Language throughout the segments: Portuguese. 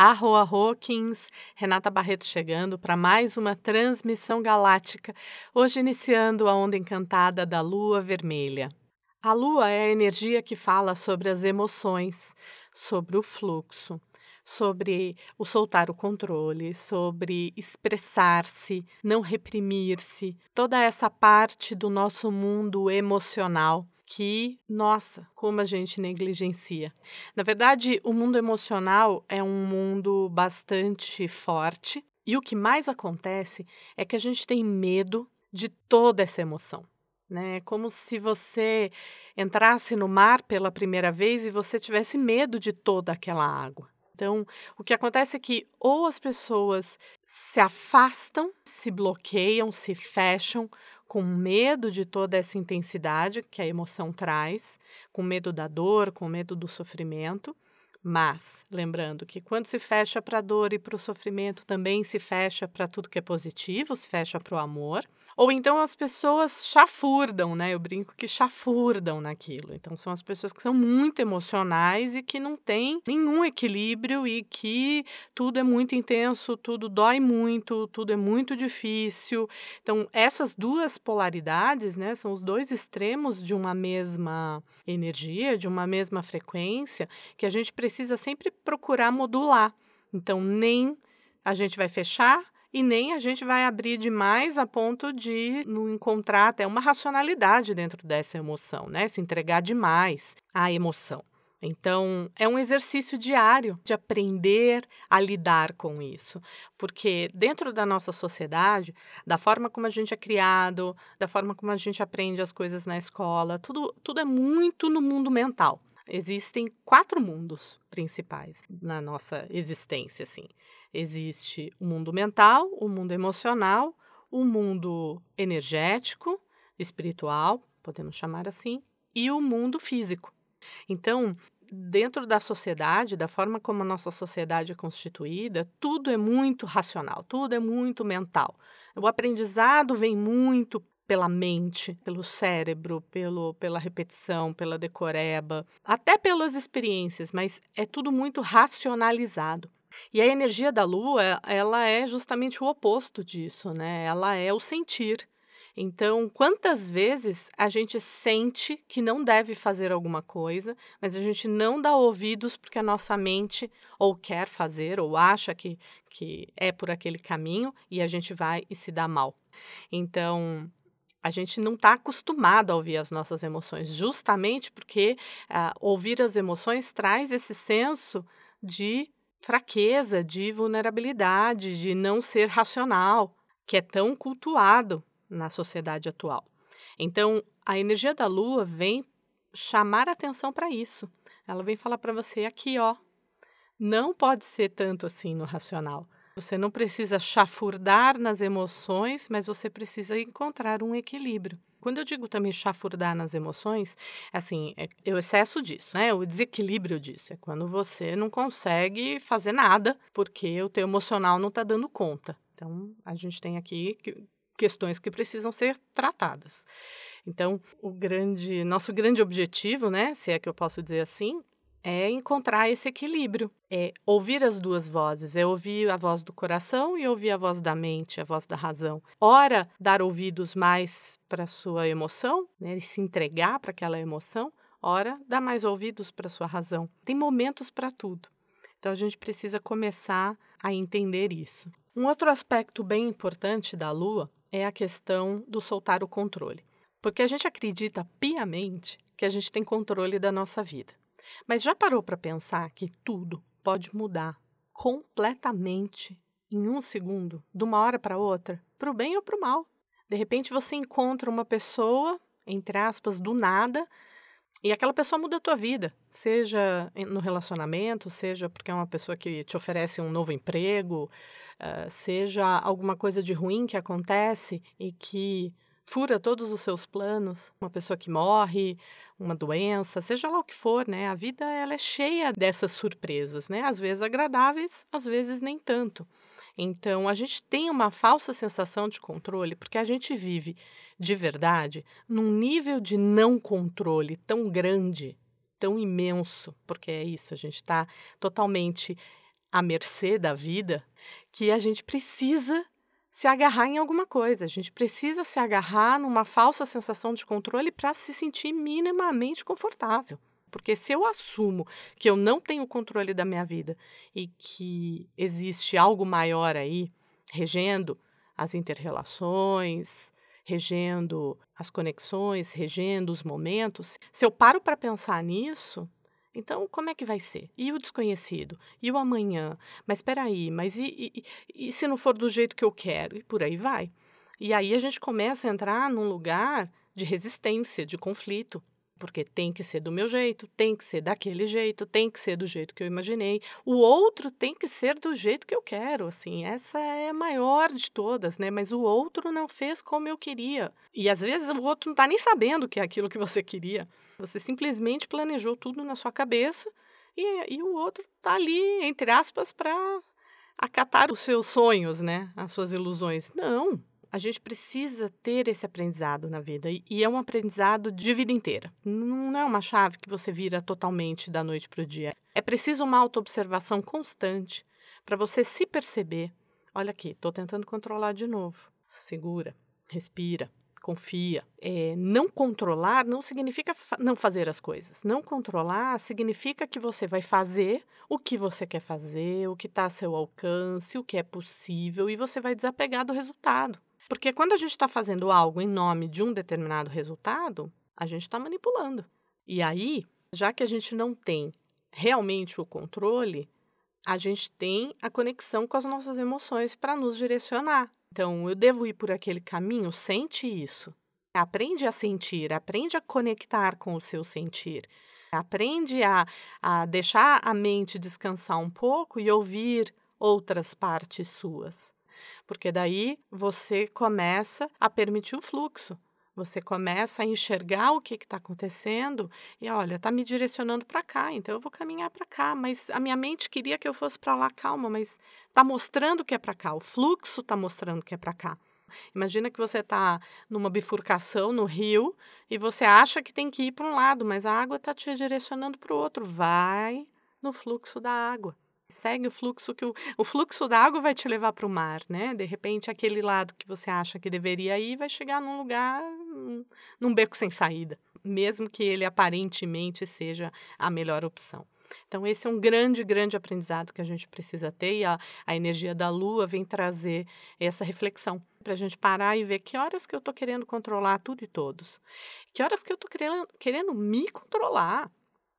Arro, Kings. Renata Barreto chegando para mais uma transmissão galáctica, hoje iniciando a onda encantada da lua vermelha. A lua é a energia que fala sobre as emoções, sobre o fluxo, sobre o soltar o controle, sobre expressar-se, não reprimir-se, toda essa parte do nosso mundo emocional que, nossa, como a gente negligencia. Na verdade, o mundo emocional é um mundo bastante forte e o que mais acontece é que a gente tem medo de toda essa emoção. Né? É como se você entrasse no mar pela primeira vez e você tivesse medo de toda aquela água. Então, o que acontece é que ou as pessoas se afastam, se bloqueiam, se fecham, com medo de toda essa intensidade que a emoção traz, com medo da dor, com medo do sofrimento. Mas, lembrando que quando se fecha para a dor e para o sofrimento, também se fecha para tudo que é positivo, se fecha para o amor. Ou então as pessoas chafurdam, né? Eu brinco que chafurdam naquilo. Então são as pessoas que são muito emocionais e que não têm nenhum equilíbrio e que tudo é muito intenso, tudo dói muito, tudo é muito difícil. Então essas duas polaridades, né, são os dois extremos de uma mesma energia, de uma mesma frequência, que a gente precisa sempre procurar modular. Então nem a gente vai fechar e nem a gente vai abrir demais a ponto de não encontrar até uma racionalidade dentro dessa emoção, né? Se entregar demais à emoção. Então, é um exercício diário de aprender a lidar com isso, porque dentro da nossa sociedade, da forma como a gente é criado, da forma como a gente aprende as coisas na escola, tudo, tudo é muito no mundo mental. Existem quatro mundos principais na nossa existência, assim. Existe o mundo mental, o mundo emocional, o mundo energético, espiritual, podemos chamar assim, e o mundo físico. Então, dentro da sociedade, da forma como a nossa sociedade é constituída, tudo é muito racional, tudo é muito mental. O aprendizado vem muito pela mente, pelo cérebro, pelo, pela repetição, pela decoreba, até pelas experiências, mas é tudo muito racionalizado. E a energia da lua, ela é justamente o oposto disso, né? Ela é o sentir. Então, quantas vezes a gente sente que não deve fazer alguma coisa, mas a gente não dá ouvidos porque a nossa mente ou quer fazer ou acha que, que é por aquele caminho e a gente vai e se dá mal. Então, a gente não está acostumado a ouvir as nossas emoções, justamente porque uh, ouvir as emoções traz esse senso de fraqueza, de vulnerabilidade, de não ser racional, que é tão cultuado na sociedade atual. Então, a energia da lua vem chamar atenção para isso. Ela vem falar para você aqui, ó, não pode ser tanto assim no racional. Você não precisa chafurdar nas emoções, mas você precisa encontrar um equilíbrio. Quando eu digo também chafurdar nas emoções, assim, é, é o excesso disso, né? O desequilíbrio disso. É quando você não consegue fazer nada porque o teu emocional não está dando conta. Então, a gente tem aqui questões que precisam ser tratadas. Então, o grande, nosso grande objetivo, né, se é que eu posso dizer assim, é encontrar esse equilíbrio, é ouvir as duas vozes, é ouvir a voz do coração e ouvir a voz da mente, a voz da razão. Ora, dar ouvidos mais para a sua emoção, né, e se entregar para aquela emoção, ora, dar mais ouvidos para a sua razão. Tem momentos para tudo. Então a gente precisa começar a entender isso. Um outro aspecto bem importante da lua é a questão do soltar o controle. Porque a gente acredita piamente que a gente tem controle da nossa vida. Mas já parou para pensar que tudo pode mudar completamente em um segundo, de uma hora para outra, para o bem ou para o mal? De repente você encontra uma pessoa, entre aspas, do nada, e aquela pessoa muda a tua vida, seja no relacionamento, seja porque é uma pessoa que te oferece um novo emprego, uh, seja alguma coisa de ruim que acontece e que fura todos os seus planos, uma pessoa que morre, uma doença, seja lá o que for, né? A vida ela é cheia dessas surpresas, né? Às vezes agradáveis, às vezes nem tanto. Então, a gente tem uma falsa sensação de controle porque a gente vive de verdade num nível de não controle tão grande, tão imenso, porque é isso, a gente está totalmente à mercê da vida que a gente precisa se agarrar em alguma coisa. A gente precisa se agarrar numa falsa sensação de controle para se sentir minimamente confortável. Porque se eu assumo que eu não tenho controle da minha vida e que existe algo maior aí regendo as interrelações, regendo as conexões, regendo os momentos, se eu paro para pensar nisso, então, como é que vai ser? E o desconhecido? E o amanhã? Mas espera aí, mas e, e, e, se não for do jeito que eu quero? E por aí vai. E aí a gente começa a entrar num lugar de resistência, de conflito. Porque tem que ser do meu jeito, tem que ser daquele jeito, tem que ser do jeito que eu imaginei. O outro tem que ser do jeito que eu quero, assim. Essa é a maior de todas, né? Mas o outro não fez como eu queria. E às vezes o outro não está nem sabendo que é aquilo que você queria. Você simplesmente planejou tudo na sua cabeça e, e o outro está ali, entre aspas, para acatar os seus sonhos, né? As suas ilusões. Não. A gente precisa ter esse aprendizado na vida e é um aprendizado de vida inteira. Não é uma chave que você vira totalmente da noite para o dia. É preciso uma autoobservação constante para você se perceber. Olha aqui, estou tentando controlar de novo. Segura, respira, confia. É, não controlar não significa fa não fazer as coisas. Não controlar significa que você vai fazer o que você quer fazer, o que está a seu alcance, o que é possível e você vai desapegar do resultado. Porque quando a gente está fazendo algo em nome de um determinado resultado, a gente está manipulando. E aí, já que a gente não tem realmente o controle, a gente tem a conexão com as nossas emoções para nos direcionar. Então, eu devo ir por aquele caminho? Sente isso. Aprende a sentir, aprende a conectar com o seu sentir. Aprende a, a deixar a mente descansar um pouco e ouvir outras partes suas. Porque daí você começa a permitir o fluxo. Você começa a enxergar o que está acontecendo e olha, está me direcionando para cá, então eu vou caminhar para cá. Mas a minha mente queria que eu fosse para lá, calma, mas está mostrando que é para cá, o fluxo está mostrando que é para cá. Imagina que você está numa bifurcação no rio e você acha que tem que ir para um lado, mas a água está te direcionando para o outro. Vai no fluxo da água. Segue o fluxo que o, o fluxo da água vai te levar para o mar, né? De repente, aquele lado que você acha que deveria ir vai chegar num lugar, num beco sem saída, mesmo que ele aparentemente seja a melhor opção. Então, esse é um grande, grande aprendizado que a gente precisa ter e a, a energia da lua vem trazer essa reflexão para a gente parar e ver que horas que eu estou querendo controlar tudo e todos, que horas que eu estou querendo, querendo me controlar.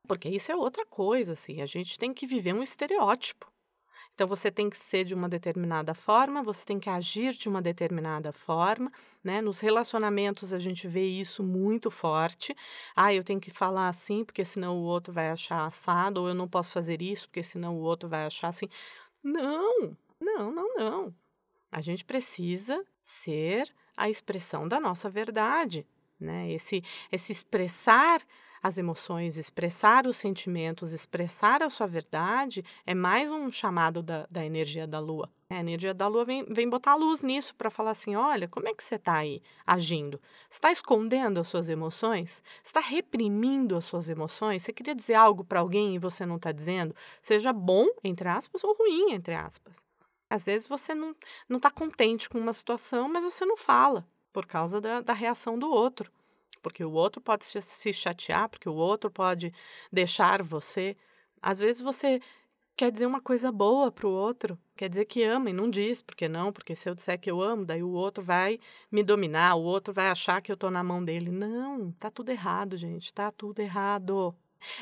Porque isso é outra coisa, assim, a gente tem que viver um estereótipo. Então você tem que ser de uma determinada forma, você tem que agir de uma determinada forma, né? Nos relacionamentos a gente vê isso muito forte. Ah, eu tenho que falar assim, porque senão o outro vai achar assado, ou eu não posso fazer isso, porque senão o outro vai achar assim. Não, não, não, não. A gente precisa ser a expressão da nossa verdade, né? Esse esse expressar as emoções, expressar os sentimentos, expressar a sua verdade, é mais um chamado da, da energia da lua. A energia da lua vem, vem botar luz nisso para falar assim: olha, como é que você está aí agindo? Está escondendo as suas emoções? está reprimindo as suas emoções? Você queria dizer algo para alguém e você não está dizendo? Seja bom, entre aspas, ou ruim, entre aspas. Às vezes você não está contente com uma situação, mas você não fala por causa da, da reação do outro porque o outro pode se chatear, porque o outro pode deixar você. Às vezes você quer dizer uma coisa boa para o outro, quer dizer que ama e não diz, porque não, porque se eu disser que eu amo, daí o outro vai me dominar, o outro vai achar que eu estou na mão dele. Não, tá tudo errado, gente, tá tudo errado.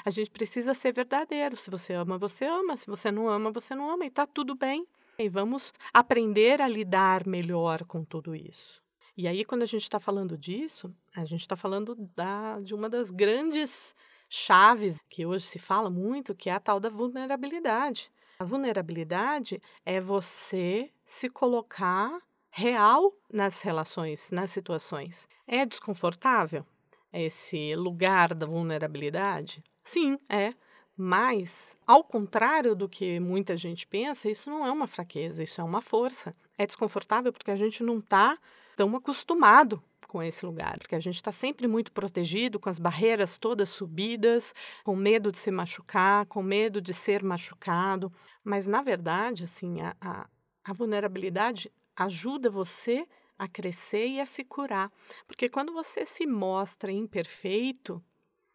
A gente precisa ser verdadeiro. Se você ama, você ama. Se você não ama, você não ama. E tá tudo bem. E vamos aprender a lidar melhor com tudo isso. E aí, quando a gente está falando disso, a gente está falando da, de uma das grandes chaves que hoje se fala muito, que é a tal da vulnerabilidade. A vulnerabilidade é você se colocar real nas relações, nas situações. É desconfortável esse lugar da vulnerabilidade? Sim, é. Mas, ao contrário do que muita gente pensa, isso não é uma fraqueza, isso é uma força. É desconfortável porque a gente não está tão acostumado com esse lugar, porque a gente está sempre muito protegido, com as barreiras todas subidas, com medo de se machucar, com medo de ser machucado. Mas, na verdade, assim, a, a, a vulnerabilidade ajuda você a crescer e a se curar. Porque quando você se mostra imperfeito,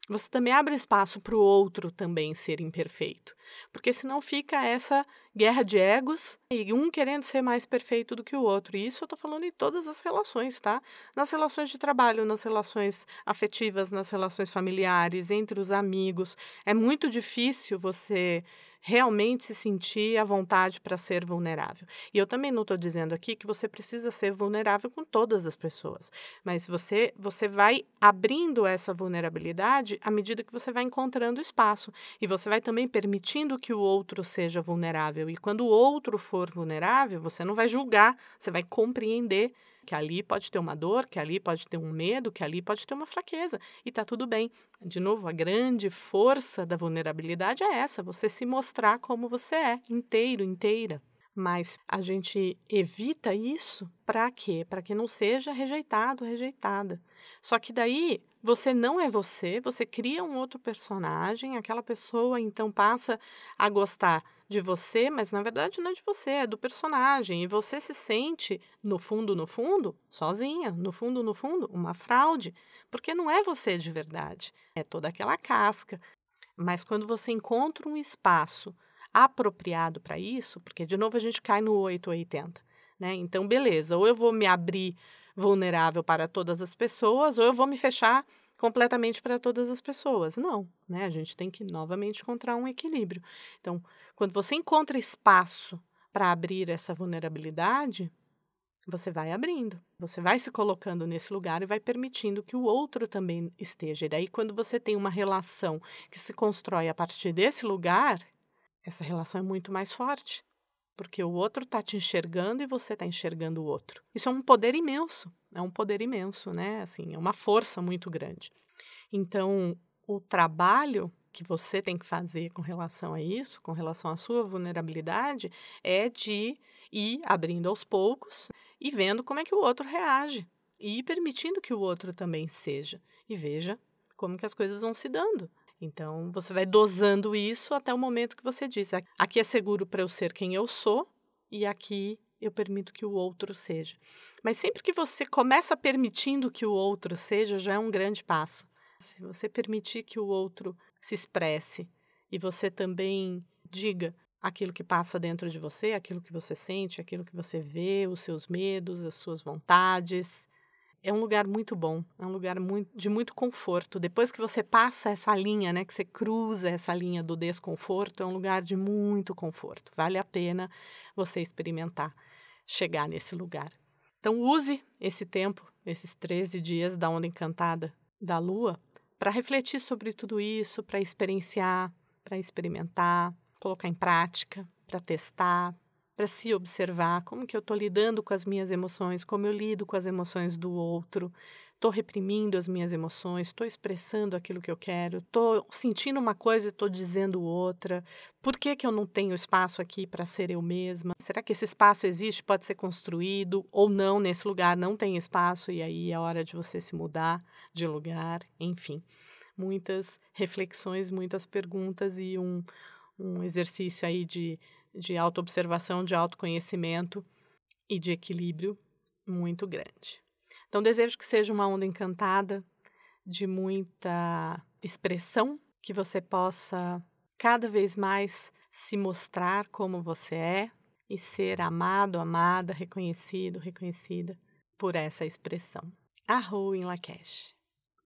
você também abre espaço para o outro também ser imperfeito. Porque senão fica essa guerra de egos e um querendo ser mais perfeito do que o outro. E isso eu estou falando em todas as relações, tá? Nas relações de trabalho, nas relações afetivas, nas relações familiares, entre os amigos. É muito difícil você realmente se sentir à vontade para ser vulnerável. E eu também não estou dizendo aqui que você precisa ser vulnerável com todas as pessoas, mas você, você vai abrindo essa vulnerabilidade à medida que você vai encontrando espaço e você vai também permitindo que o outro seja vulnerável. E quando o outro for vulnerável, você não vai julgar, você vai compreender que ali pode ter uma dor, que ali pode ter um medo, que ali pode ter uma fraqueza e tá tudo bem. De novo, a grande força da vulnerabilidade é essa, você se mostrar como você é, inteiro, inteira. Mas a gente evita isso para quê? Para que não seja rejeitado, rejeitada. Só que daí você não é você, você cria um outro personagem, aquela pessoa então passa a gostar de você, mas na verdade não é de você, é do personagem. E você se sente, no fundo, no fundo, sozinha, no fundo, no fundo, uma fraude, porque não é você de verdade, é toda aquela casca. Mas quando você encontra um espaço apropriado para isso, porque de novo a gente cai no 880, né? Então, beleza, ou eu vou me abrir vulnerável para todas as pessoas, ou eu vou me fechar completamente para todas as pessoas. Não, né? A gente tem que novamente encontrar um equilíbrio. Então, quando você encontra espaço para abrir essa vulnerabilidade, você vai abrindo, você vai se colocando nesse lugar e vai permitindo que o outro também esteja. E daí, quando você tem uma relação que se constrói a partir desse lugar, essa relação é muito mais forte, porque o outro está te enxergando e você está enxergando o outro. Isso é um poder imenso, é um poder imenso, né? Assim, é uma força muito grande. Então, o trabalho que você tem que fazer com relação a isso, com relação à sua vulnerabilidade, é de ir abrindo aos poucos e vendo como é que o outro reage e permitindo que o outro também seja e veja como que as coisas vão se dando. Então, você vai dosando isso até o momento que você diz: aqui é seguro para eu ser quem eu sou e aqui eu permito que o outro seja. Mas sempre que você começa permitindo que o outro seja, já é um grande passo. Se você permitir que o outro se expresse e você também diga aquilo que passa dentro de você, aquilo que você sente, aquilo que você vê, os seus medos, as suas vontades. É um lugar muito bom, é um lugar muito, de muito conforto. Depois que você passa essa linha, né, que você cruza essa linha do desconforto, é um lugar de muito conforto. Vale a pena você experimentar chegar nesse lugar. Então use esse tempo, esses 13 dias da onda encantada da lua, para refletir sobre tudo isso, para experienciar, para experimentar, colocar em prática, para testar, para se observar como que eu estou lidando com as minhas emoções, como eu lido com as emoções do outro, estou reprimindo as minhas emoções, estou expressando aquilo que eu quero, estou sentindo uma coisa e estou dizendo outra. Por que, que eu não tenho espaço aqui para ser eu mesma? Será que esse espaço existe, pode ser construído ou não? Nesse lugar não tem espaço e aí é hora de você se mudar de lugar, enfim. Muitas reflexões, muitas perguntas e um, um exercício aí de, de autoobservação, de autoconhecimento e de equilíbrio muito grande. Então, desejo que seja uma onda encantada, de muita expressão, que você possa cada vez mais se mostrar como você é e ser amado, amada, reconhecido, reconhecida por essa expressão. Arro em Lakesh.